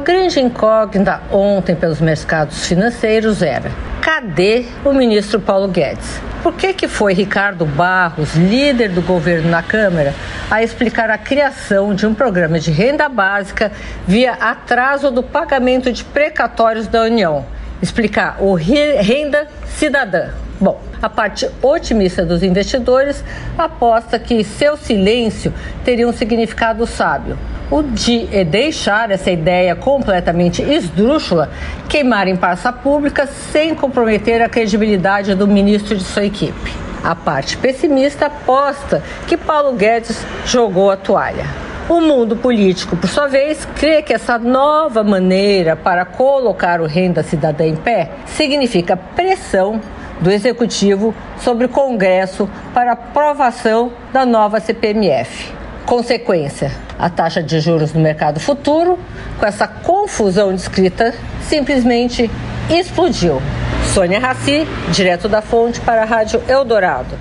A grande incógnita ontem pelos mercados financeiros era: cadê o ministro Paulo Guedes? Por que, que foi Ricardo Barros, líder do governo na Câmara, a explicar a criação de um programa de renda básica via atraso do pagamento de precatórios da União? Explicar o renda cidadã. Bom, a parte otimista dos investidores aposta que seu silêncio teria um significado sábio. O de deixar essa ideia completamente esdrúxula queimar em praça pública sem comprometer a credibilidade do ministro de sua equipe. A parte pessimista aposta que Paulo Guedes jogou a toalha. O mundo político, por sua vez, crê que essa nova maneira para colocar o renda cidadã em pé significa pressão do Executivo sobre o Congresso para aprovação da nova CPMF. Consequência: a taxa de juros no mercado futuro, com essa confusão descrita, simplesmente explodiu. Sônia Raci, direto da fonte para a Rádio Eldorado.